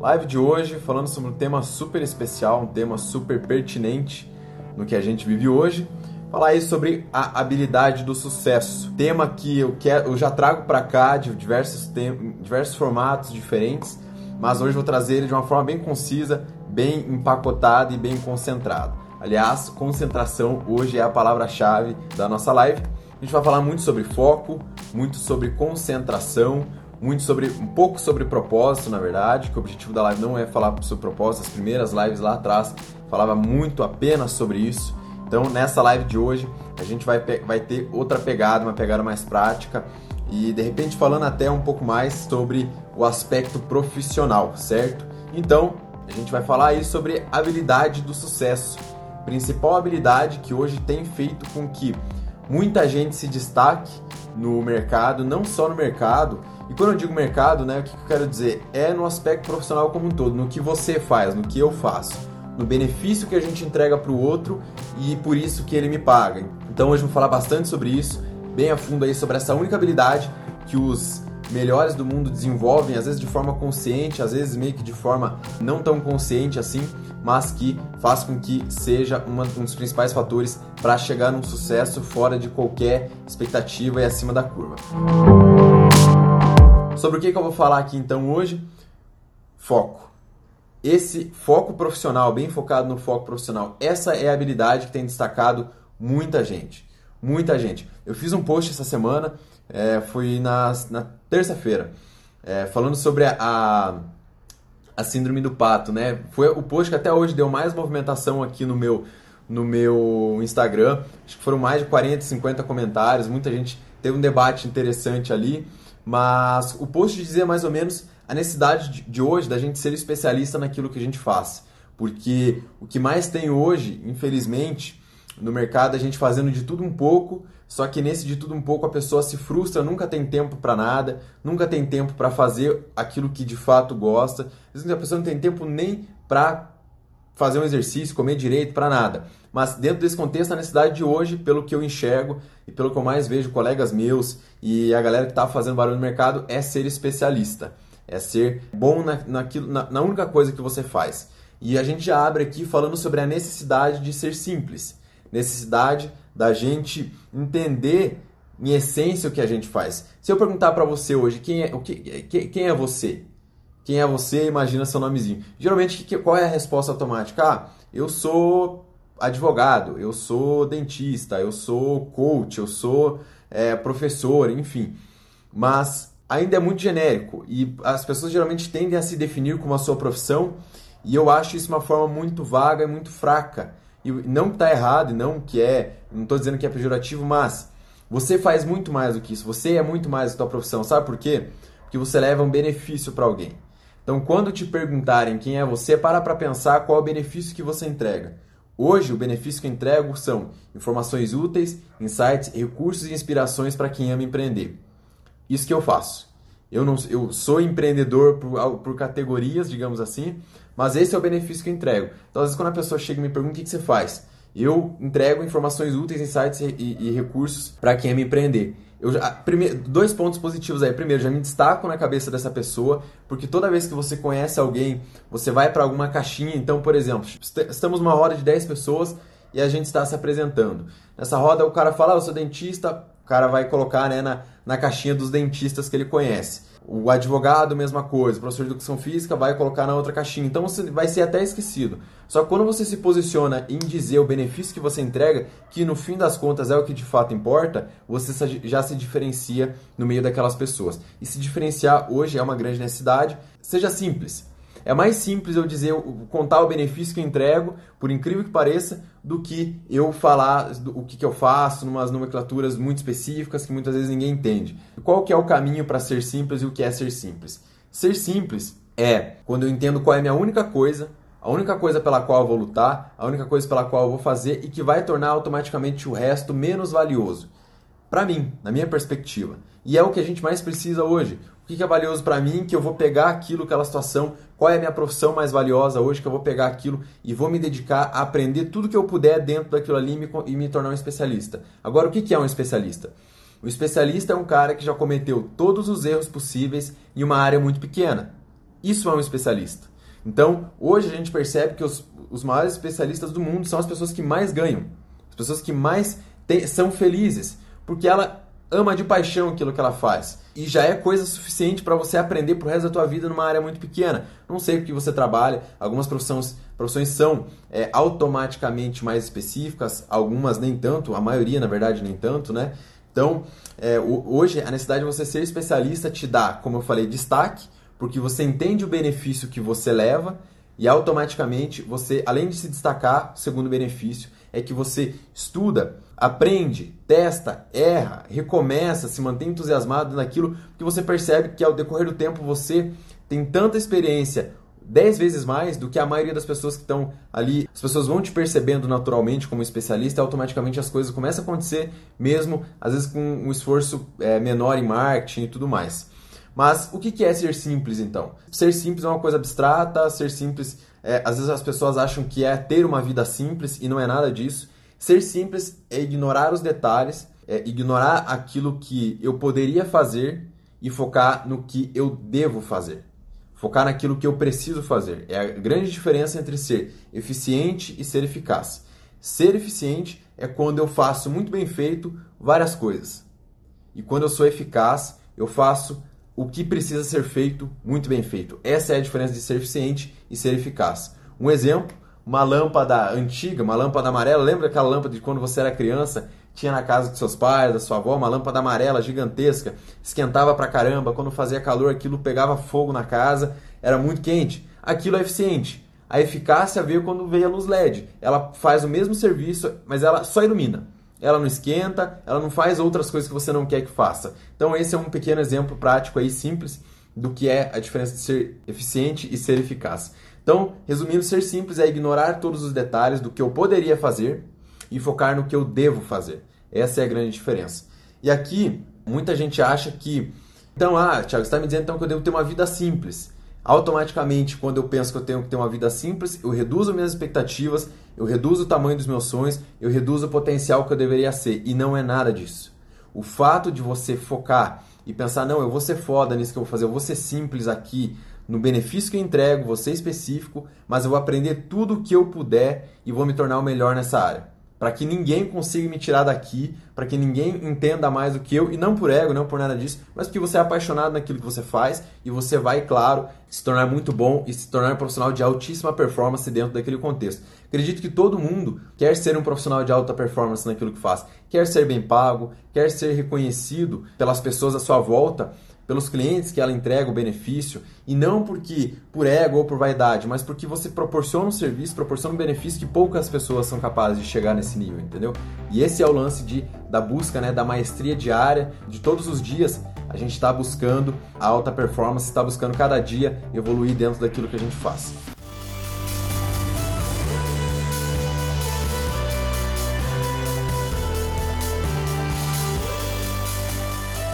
Live de hoje falando sobre um tema super especial, um tema super pertinente no que a gente vive hoje. Falar aí sobre a habilidade do sucesso. Tema que eu, quero, eu já trago para cá de diversos, tem, diversos formatos diferentes, mas hoje vou trazer ele de uma forma bem concisa, bem empacotada e bem concentrada. Aliás, concentração hoje é a palavra-chave da nossa live. A gente vai falar muito sobre foco, muito sobre concentração, muito sobre um pouco sobre propósito, na verdade, que o objetivo da live não é falar sobre propósito. As primeiras lives lá atrás falava muito apenas sobre isso. Então, nessa live de hoje, a gente vai, vai ter outra pegada, uma pegada mais prática e de repente falando até um pouco mais sobre o aspecto profissional, certo? Então, a gente vai falar aí sobre habilidade do sucesso. Principal habilidade que hoje tem feito com que muita gente se destaque no mercado, não só no mercado. E quando eu digo mercado, né, o que eu quero dizer? É no aspecto profissional como um todo, no que você faz, no que eu faço, no benefício que a gente entrega para o outro e por isso que ele me paga. Então hoje eu vou falar bastante sobre isso, bem a fundo aí sobre essa única habilidade que os melhores do mundo desenvolvem, às vezes de forma consciente, às vezes meio que de forma não tão consciente assim, mas que faz com que seja uma, um dos principais fatores para chegar num sucesso fora de qualquer expectativa e acima da curva. Sobre o que, que eu vou falar aqui então hoje? Foco. Esse foco profissional, bem focado no foco profissional, essa é a habilidade que tem destacado muita gente. Muita gente. Eu fiz um post essa semana, é, foi na, na terça-feira, é, falando sobre a a síndrome do pato, né? Foi o post que até hoje deu mais movimentação aqui no meu no meu Instagram. Acho que foram mais de 40, 50 comentários, muita gente teve um debate interessante ali, mas o post dizia mais ou menos a necessidade de hoje da gente ser especialista naquilo que a gente faz. Porque o que mais tem hoje, infelizmente, no mercado, é a gente fazendo de tudo um pouco, só que nesse de tudo um pouco a pessoa se frustra, nunca tem tempo para nada, nunca tem tempo para fazer aquilo que de fato gosta. Às vezes a pessoa não tem tempo nem para fazer um exercício, comer direito, para nada. Mas dentro desse contexto, a necessidade de hoje, pelo que eu enxergo e pelo que eu mais vejo colegas meus e a galera que está fazendo barulho no mercado, é ser especialista. É ser bom na, naquilo, na, na única coisa que você faz. E a gente já abre aqui falando sobre a necessidade de ser simples. Necessidade da gente entender em essência o que a gente faz. Se eu perguntar para você hoje quem é, o que, quem é você, quem é você, imagina seu nomezinho. Geralmente, qual é a resposta automática? Ah, eu sou advogado, eu sou dentista, eu sou coach, eu sou é, professor, enfim. Mas ainda é muito genérico e as pessoas geralmente tendem a se definir como a sua profissão e eu acho isso uma forma muito vaga e muito fraca. E não está errado, e não que é, não estou dizendo que é pejorativo, mas você faz muito mais do que isso. Você é muito mais da sua profissão. Sabe por quê? Porque você leva um benefício para alguém. Então, quando te perguntarem quem é você, para para pensar qual é o benefício que você entrega. Hoje, o benefício que eu entrego são informações úteis, insights, recursos e inspirações para quem ama empreender. Isso que eu faço. Eu, não, eu sou empreendedor por, por categorias, digamos assim, mas esse é o benefício que eu entrego. Então, às vezes, quando a pessoa chega e me pergunta o que, que você faz, eu entrego informações úteis, insights e, e recursos para quem é me empreender. Eu já, primeiro, dois pontos positivos aí. Primeiro, já me destaco na cabeça dessa pessoa, porque toda vez que você conhece alguém, você vai para alguma caixinha. Então, por exemplo, estamos numa roda de 10 pessoas e a gente está se apresentando. Nessa roda, o cara fala: ah, Eu sou dentista, cara vai colocar né, na, na caixinha dos dentistas que ele conhece. O advogado, mesma coisa. O professor de educação física vai colocar na outra caixinha. Então você vai ser até esquecido. Só que quando você se posiciona em dizer o benefício que você entrega, que no fim das contas é o que de fato importa, você já se diferencia no meio daquelas pessoas. E se diferenciar hoje é uma grande necessidade. Seja simples. É mais simples eu dizer, contar o benefício que eu entrego, por incrível que pareça, do que eu falar o que, que eu faço, numas nomenclaturas muito específicas que muitas vezes ninguém entende. Qual que é o caminho para ser simples e o que é ser simples? Ser simples é quando eu entendo qual é a minha única coisa, a única coisa pela qual eu vou lutar, a única coisa pela qual eu vou fazer e que vai tornar automaticamente o resto menos valioso. Para mim, na minha perspectiva. E é o que a gente mais precisa hoje que, que é valioso para mim, que eu vou pegar aquilo, aquela situação, qual é a minha profissão mais valiosa hoje, que eu vou pegar aquilo e vou me dedicar a aprender tudo que eu puder dentro daquilo ali e me, tornar um especialista. Agora, o que, que é um especialista? O especialista é um cara que já cometeu todos os erros possíveis em uma área muito pequena. Isso é um especialista. Então, hoje a gente percebe que os, os maiores especialistas do mundo são as pessoas que mais ganham, as pessoas que mais te, são felizes, porque ela ama de paixão aquilo que ela faz. E já é coisa suficiente para você aprender pro resto da tua vida numa área muito pequena. Não sei o que você trabalha, algumas profissões, profissões são é, automaticamente mais específicas, algumas nem tanto, a maioria na verdade nem tanto, né? Então, é, hoje a necessidade de você ser especialista te dá, como eu falei, destaque, porque você entende o benefício que você leva e automaticamente você, além de se destacar, segundo benefício, é que você estuda, aprende, testa, erra, recomeça, se mantém entusiasmado naquilo, porque você percebe que ao decorrer do tempo você tem tanta experiência, dez vezes mais do que a maioria das pessoas que estão ali. As pessoas vão te percebendo naturalmente como especialista e automaticamente as coisas começam a acontecer, mesmo às vezes com um esforço é, menor em marketing e tudo mais. Mas o que é ser simples então? Ser simples é uma coisa abstrata, ser simples, é, às vezes as pessoas acham que é ter uma vida simples e não é nada disso. Ser simples é ignorar os detalhes, é ignorar aquilo que eu poderia fazer e focar no que eu devo fazer. Focar naquilo que eu preciso fazer. É a grande diferença entre ser eficiente e ser eficaz. Ser eficiente é quando eu faço muito bem feito várias coisas. E quando eu sou eficaz, eu faço o que precisa ser feito muito bem feito. Essa é a diferença de ser eficiente e ser eficaz. Um exemplo, uma lâmpada antiga, uma lâmpada amarela. Lembra aquela lâmpada de quando você era criança? Tinha na casa dos seus pais, da sua avó, uma lâmpada amarela gigantesca, esquentava pra caramba. Quando fazia calor, aquilo pegava fogo na casa, era muito quente. Aquilo é eficiente. A eficácia veio quando veio a luz LED. Ela faz o mesmo serviço, mas ela só ilumina ela não esquenta, ela não faz outras coisas que você não quer que faça. Então esse é um pequeno exemplo prático aí simples do que é a diferença de ser eficiente e ser eficaz. Então, resumindo, ser simples é ignorar todos os detalhes do que eu poderia fazer e focar no que eu devo fazer. Essa é a grande diferença. E aqui, muita gente acha que, então, ah, Thiago, você está me dizendo então que eu devo ter uma vida simples. Automaticamente, quando eu penso que eu tenho que ter uma vida simples, eu reduzo minhas expectativas, eu reduzo o tamanho dos meus sonhos, eu reduzo o potencial que eu deveria ser. E não é nada disso. O fato de você focar e pensar, não, eu vou ser foda nisso que eu vou fazer, eu vou ser simples aqui, no benefício que eu entrego, vou ser específico, mas eu vou aprender tudo o que eu puder e vou me tornar o melhor nessa área para que ninguém consiga me tirar daqui, para que ninguém entenda mais do que eu, e não por ego, não por nada disso, mas porque você é apaixonado naquilo que você faz e você vai, claro, se tornar muito bom e se tornar um profissional de altíssima performance dentro daquele contexto. Acredito que todo mundo quer ser um profissional de alta performance naquilo que faz, quer ser bem pago, quer ser reconhecido pelas pessoas à sua volta pelos clientes que ela entrega o benefício e não porque por ego ou por vaidade, mas porque você proporciona um serviço, proporciona um benefício que poucas pessoas são capazes de chegar nesse nível, entendeu? E esse é o lance de, da busca, né, da maestria diária, de todos os dias a gente está buscando a alta performance, está buscando cada dia evoluir dentro daquilo que a gente faz.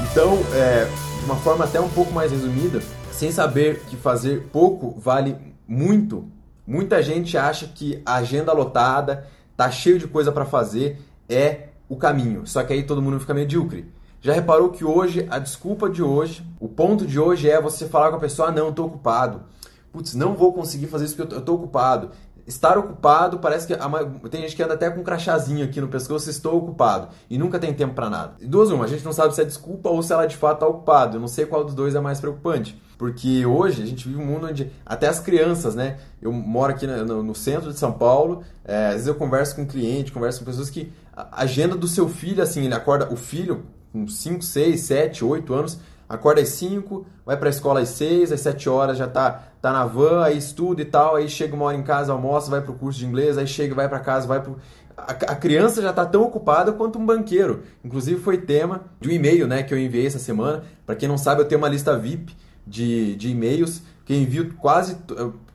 Então, é, de uma forma até um pouco mais resumida, sem saber que fazer pouco vale muito, muita gente acha que a agenda lotada, tá cheio de coisa para fazer, é o caminho. Só que aí todo mundo fica medíocre. Já reparou que hoje, a desculpa de hoje, o ponto de hoje é você falar com a pessoa: ah, não, estou ocupado. Putz, não vou conseguir fazer isso porque eu estou ocupado estar ocupado parece que a, tem gente que anda até com um crachazinho aqui no pescoço, estou ocupado, e nunca tem tempo para nada. E duas uma, a gente não sabe se é desculpa ou se ela de fato está ocupado. Eu não sei qual dos dois é mais preocupante. Porque hoje a gente vive um mundo onde até as crianças, né? Eu moro aqui no, no centro de São Paulo, é, às vezes eu converso com um cliente, converso com pessoas que a agenda do seu filho, assim, ele acorda, o filho, com 5, 6, 7, 8 anos, acorda às 5, vai para a escola às 6, às 7 horas já tá, tá na van, aí estuda e tal, aí chega uma hora em casa, almoça, vai pro curso de inglês, aí chega, vai para casa, vai pro... A, a criança já está tão ocupada quanto um banqueiro. Inclusive foi tema de um e-mail né, que eu enviei essa semana. Para quem não sabe, eu tenho uma lista VIP de, de e-mails que envio quase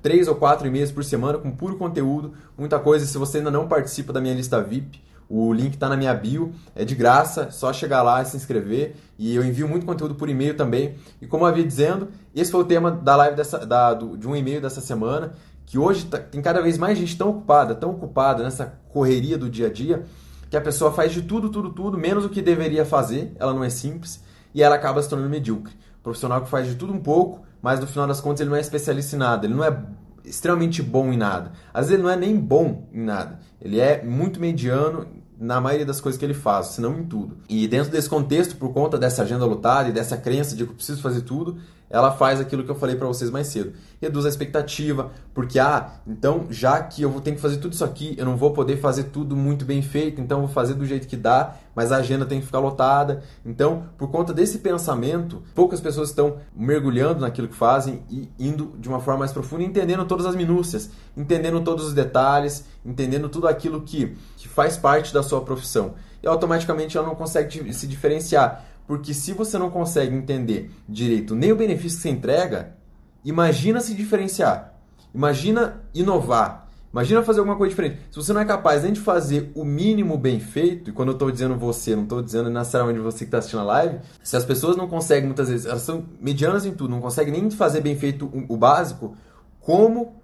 três ou quatro e-mails por semana com puro conteúdo, muita coisa. Se você ainda não participa da minha lista VIP, o link está na minha bio, é de graça, só chegar lá e se inscrever. E eu envio muito conteúdo por e-mail também. E como eu havia dizendo, esse foi o tema da live dessa, da, do, de um e-mail dessa semana. Que hoje tá, tem cada vez mais gente tão ocupada, tão ocupada nessa correria do dia a dia, que a pessoa faz de tudo, tudo, tudo, menos o que deveria fazer. Ela não é simples e ela acaba se tornando medíocre. Profissional que faz de tudo um pouco, mas no final das contas ele não é especialista em nada, ele não é extremamente bom em nada. Às vezes ele não é nem bom em nada, ele é muito mediano na maioria das coisas que ele faz, se não em tudo. E dentro desse contexto, por conta dessa agenda lotada e dessa crença de que eu preciso fazer tudo, ela faz aquilo que eu falei para vocês mais cedo. Reduz a expectativa, porque ah, então já que eu vou ter que fazer tudo isso aqui, eu não vou poder fazer tudo muito bem feito, então vou fazer do jeito que dá, mas a agenda tem que ficar lotada. Então, por conta desse pensamento, poucas pessoas estão mergulhando naquilo que fazem e indo de uma forma mais profunda, entendendo todas as minúcias, entendendo todos os detalhes, entendendo tudo aquilo que, que faz parte da sua profissão. E automaticamente ela não consegue se diferenciar porque se você não consegue entender direito nem o benefício que você entrega, imagina se diferenciar. Imagina inovar. Imagina fazer alguma coisa diferente. Se você não é capaz nem de fazer o mínimo bem feito, e quando eu estou dizendo você, não estou dizendo necessariamente você que está assistindo a live, se as pessoas não conseguem, muitas vezes, elas são medianas em tudo, não conseguem nem fazer bem feito o básico, como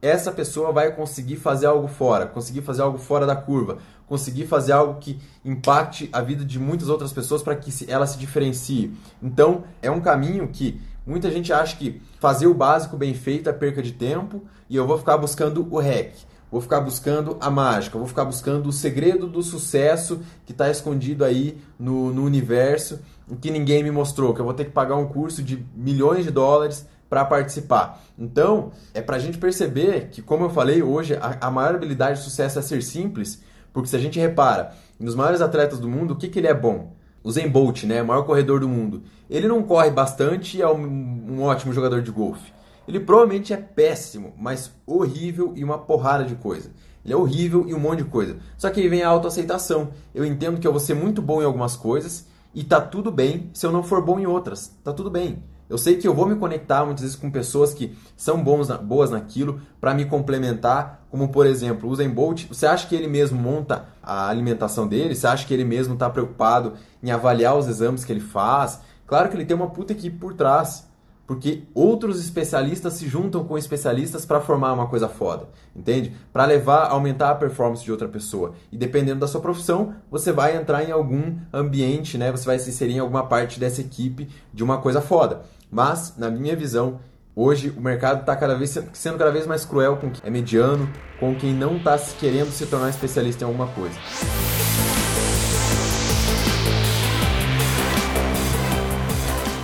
essa pessoa vai conseguir fazer algo fora, conseguir fazer algo fora da curva, conseguir fazer algo que impacte a vida de muitas outras pessoas para que ela se diferencie. Então, é um caminho que muita gente acha que fazer o básico bem feito é perca de tempo e eu vou ficar buscando o hack. Vou ficar buscando a mágica, vou ficar buscando o segredo do sucesso que está escondido aí no, no universo que ninguém me mostrou, que eu vou ter que pagar um curso de milhões de dólares para participar. Então, é para a gente perceber que, como eu falei hoje, a, a, maior habilidade de sucesso é ser simples, porque se a gente repara nos maiores atletas do mundo, o que, que ele é bom? O Zen Bolt, né, o maior corredor do mundo. Ele não corre bastante e é um, um ótimo jogador de golfe. Ele provavelmente é péssimo, mas horrível e uma porrada de coisa. Ele é horrível e um monte de coisa. Só que aí vem a autoaceitação. Eu entendo que eu vou ser muito bom em algumas coisas e tá tudo bem se eu não for bom em outras. Tá tudo bem. Eu sei que eu vou me conectar muitas vezes com pessoas que são bons, boas naquilo para me complementar, como por exemplo, o Usain Bolt. Você acha que ele mesmo monta a alimentação dele? Você acha que ele mesmo está preocupado em avaliar os exames que ele faz? Claro que ele tem uma puta equipe por trás porque outros especialistas se juntam com especialistas para formar uma coisa foda, entende? Para levar, aumentar a performance de outra pessoa. E dependendo da sua profissão, você vai entrar em algum ambiente, né? Você vai se inserir em alguma parte dessa equipe de uma coisa foda. Mas, na minha visão, hoje o mercado está cada vez sendo cada vez mais cruel com quem é mediano, com quem não está querendo se tornar especialista em alguma coisa.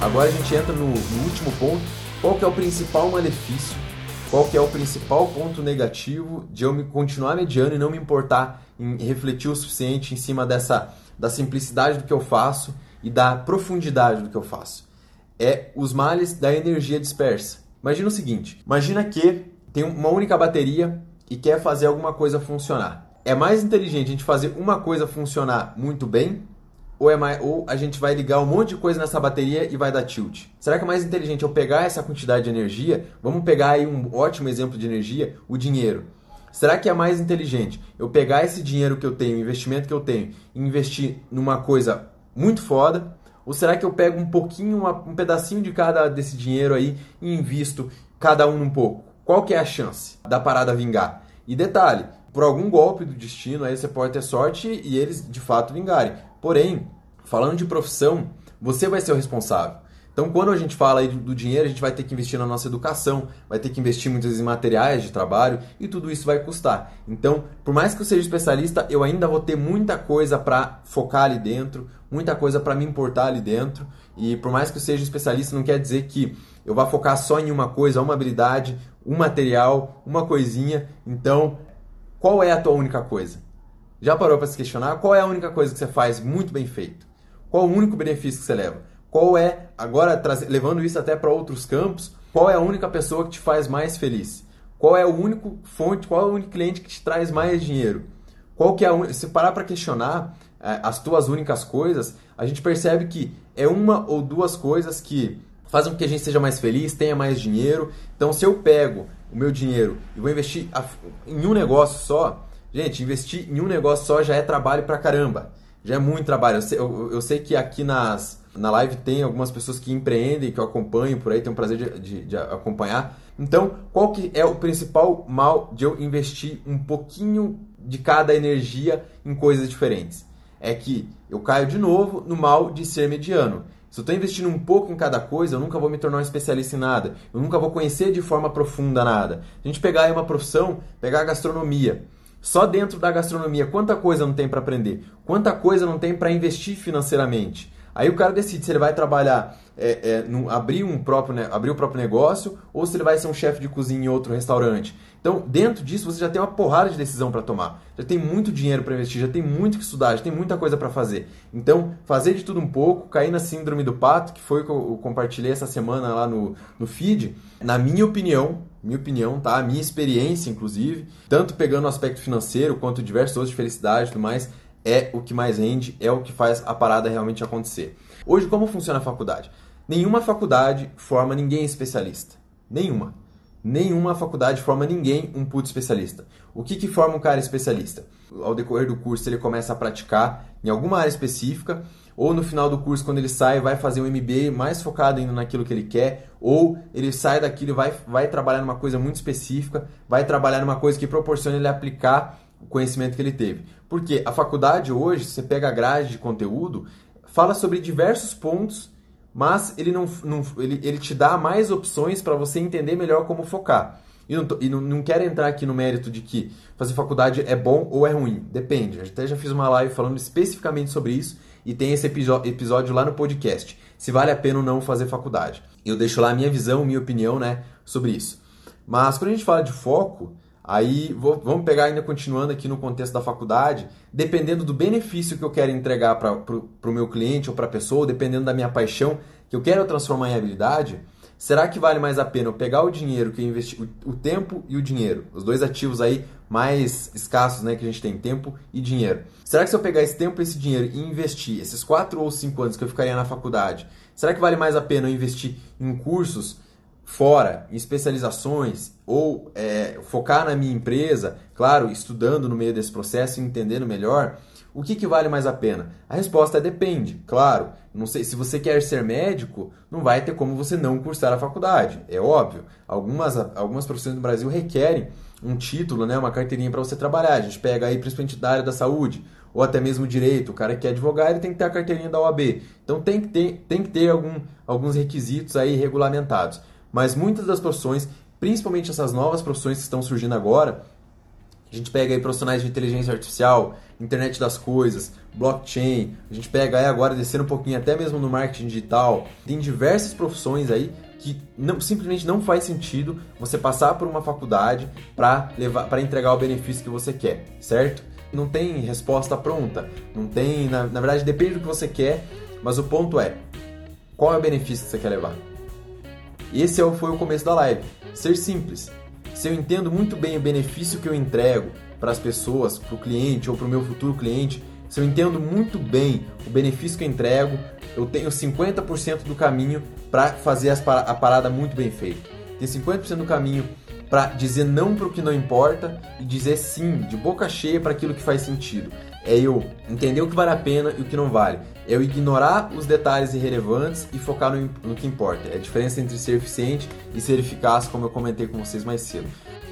Agora a gente entra no, no, último ponto. Qual que é o principal malefício? Qual que é o principal ponto negativo de eu me continuar mediano e não me importar em refletir o suficiente em cima dessa da simplicidade do que eu faço e da profundidade do que eu faço? É os males da energia dispersa. Imagina o seguinte: imagina que tem uma única bateria e quer fazer alguma coisa funcionar. É mais inteligente a gente fazer uma coisa funcionar muito bem ou, é mais, ou a gente vai ligar um monte de coisa nessa bateria e vai dar tilt? Será que é mais inteligente eu pegar essa quantidade de energia? Vamos pegar aí um ótimo exemplo de energia, o dinheiro. Será que é mais inteligente eu pegar esse dinheiro que eu tenho, investimento que eu tenho, e investir numa coisa muito foda? Ou será que eu pego um pouquinho, um pedacinho de cada desse dinheiro aí e invisto cada um um pouco? Qual que é a chance da parada vingar? E detalhe, por algum golpe do destino aí você pode ter sorte e eles de fato vingarem. Porém, falando de profissão, você vai ser o responsável. Então, quando a gente fala aí do dinheiro, a gente vai ter que investir na nossa educação, vai ter que investir muitas vezes em materiais de trabalho e tudo isso vai custar. Então, por mais que eu seja especialista, eu ainda vou ter muita coisa para focar ali dentro, muita coisa para me importar ali dentro. E por mais que eu seja especialista, não quer dizer que eu vá focar só em uma coisa, uma habilidade, um material, uma coisinha. Então, qual é a tua única coisa? Já parou para se questionar qual é a única coisa que você faz muito bem feito? Qual o único benefício que você leva? Qual é, agora levando isso até para outros campos, qual é a única pessoa que te faz mais feliz? Qual é o único fonte, qual é o único cliente que te traz mais dinheiro? Qual que é a, se parar para questionar é, as tuas únicas coisas, a gente percebe que é uma ou duas coisas que fazem com que a gente seja mais feliz, tenha mais dinheiro. Então, se eu pego o meu dinheiro e vou investir em um negócio só, Gente, investir em um negócio só já é trabalho pra caramba. Já é muito trabalho. Eu sei, eu, eu sei que aqui nas, na live tem algumas pessoas que empreendem, que eu acompanho por aí, tenho o prazer de, de, de, acompanhar. Então, qual que é o principal mal de eu investir um pouquinho de cada energia em coisas diferentes? É que eu caio de novo no mal de ser mediano. Se eu estou investindo um pouco em cada coisa, eu nunca vou me tornar um especialista em nada. Eu nunca vou conhecer de forma profunda nada. A gente pegar aí uma profissão, pegar a gastronomia. Só dentro da gastronomia, quanta coisa não tem para aprender? Quanta coisa não tem para investir financeiramente? Aí o cara decide se ele vai trabalhar, é, é, no, abrir, um próprio, né, abrir o próprio negócio ou se ele vai ser um chefe de cozinha em outro restaurante. Então, dentro disso, você já tem uma porrada de decisão para tomar. Já tem muito dinheiro para investir, já tem muito que estudar, já tem muita coisa para fazer. Então, fazer de tudo um pouco, cair na síndrome do pato, que foi o que eu compartilhei essa semana lá no, no feed, na minha opinião, minha opinião, tá? A minha experiência, inclusive, tanto pegando o aspecto financeiro quanto diversos outros de felicidade e tudo mais, é o que mais rende, é o que faz a parada realmente acontecer. Hoje, como funciona a faculdade? Nenhuma faculdade forma ninguém especialista. Nenhuma. Nenhuma faculdade forma ninguém um puto especialista. O que, que forma um cara especialista? Ao decorrer do curso, ele começa a praticar em alguma área específica, ou no final do curso, quando ele sai, vai fazer um MBA mais focado ainda naquilo que ele quer, ou ele sai daquilo e vai, vai trabalhar numa coisa muito específica, vai trabalhar numa coisa que proporciona ele aplicar o conhecimento que ele teve. Porque a faculdade hoje, você pega a grade de conteúdo, fala sobre diversos pontos, mas ele não, não ele, ele te dá mais opções para você entender melhor como focar. E, não, e não, não quero entrar aqui no mérito de que fazer faculdade é bom ou é ruim. Depende. Eu até já fiz uma live falando especificamente sobre isso e tem esse episódio lá no podcast. Se vale a pena ou não fazer faculdade. Eu deixo lá a minha visão, minha opinião né, sobre isso. Mas quando a gente fala de foco, Aí vou, vamos pegar ainda continuando aqui no contexto da faculdade, dependendo do benefício que eu quero entregar para o meu cliente ou para a pessoa, dependendo da minha paixão que eu quero transformar em habilidade, será que vale mais a pena eu pegar o dinheiro que eu investi, o, o tempo e o dinheiro, os dois ativos aí mais escassos né, que a gente tem, tempo e dinheiro. Será que se eu pegar esse tempo e esse dinheiro e investir esses quatro ou cinco anos que eu ficaria na faculdade, será que vale mais a pena eu investir em cursos fora, em especializações, ou é, focar na minha empresa, claro, estudando no meio desse processo e entendendo melhor, o que, que vale mais a pena? A resposta é depende, claro. Não sei, se você quer ser médico, não vai ter como você não cursar a faculdade, é óbvio. Algumas, algumas profissões no Brasil requerem um título, né, uma carteirinha para você trabalhar. A gente pega aí principalmente da área da saúde, ou até mesmo direito. O cara que é advogado ele tem que ter a carteirinha da OAB. Então tem que ter, tem que ter algum, alguns requisitos aí regulamentados. Mas muitas das profissões, principalmente essas novas profissões que estão surgindo agora, a gente pega aí profissionais de inteligência artificial, internet das coisas, blockchain, a gente pega aí agora descendo um pouquinho até mesmo no marketing digital. Tem diversas profissões aí que não, simplesmente não faz sentido você passar por uma faculdade para levar para entregar o benefício que você quer, certo? Não tem resposta pronta, não tem, na, na verdade depende do que você quer, mas o ponto é qual é o benefício que você quer levar? Esse é foi o começo da live. Ser simples. Se eu entendo muito bem o benefício que eu entrego para as pessoas, para o cliente ou para o meu futuro cliente, se eu entendo muito bem o benefício que eu entrego, eu tenho 50% do caminho para fazer a parada muito bem feita. Tem 50% do caminho para dizer não para o que não importa e dizer sim, de boca cheia, para aquilo que faz sentido. É eu entender o que vale a pena e o que não vale. É eu ignorar os detalhes irrelevantes e focar no, no que importa. É a diferença entre ser eficiente e ser eficaz, como eu comentei com vocês mais cedo.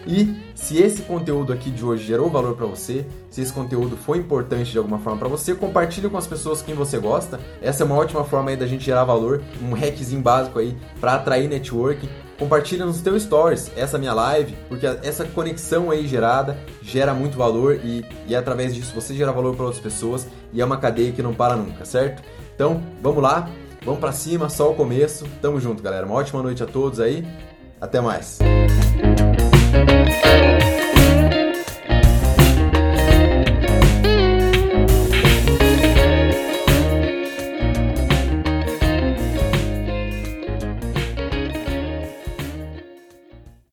E se esse conteúdo aqui de hoje gerou valor para você, se esse conteúdo foi importante de alguma forma para você, compartilhe com as pessoas quem você gosta. Essa é uma ótima forma aí da gente gerar valor, um hackzinho básico aí para atrair networking compartilha nos teus stories essa minha live, porque essa conexão aí gerada gera muito valor e, e através disso você gera valor para outras pessoas e é uma cadeia que não para nunca, certo? Então, vamos lá, vamos para cima, só o começo. Tamo junto, galera. Uma ótima noite a todos aí. Até mais.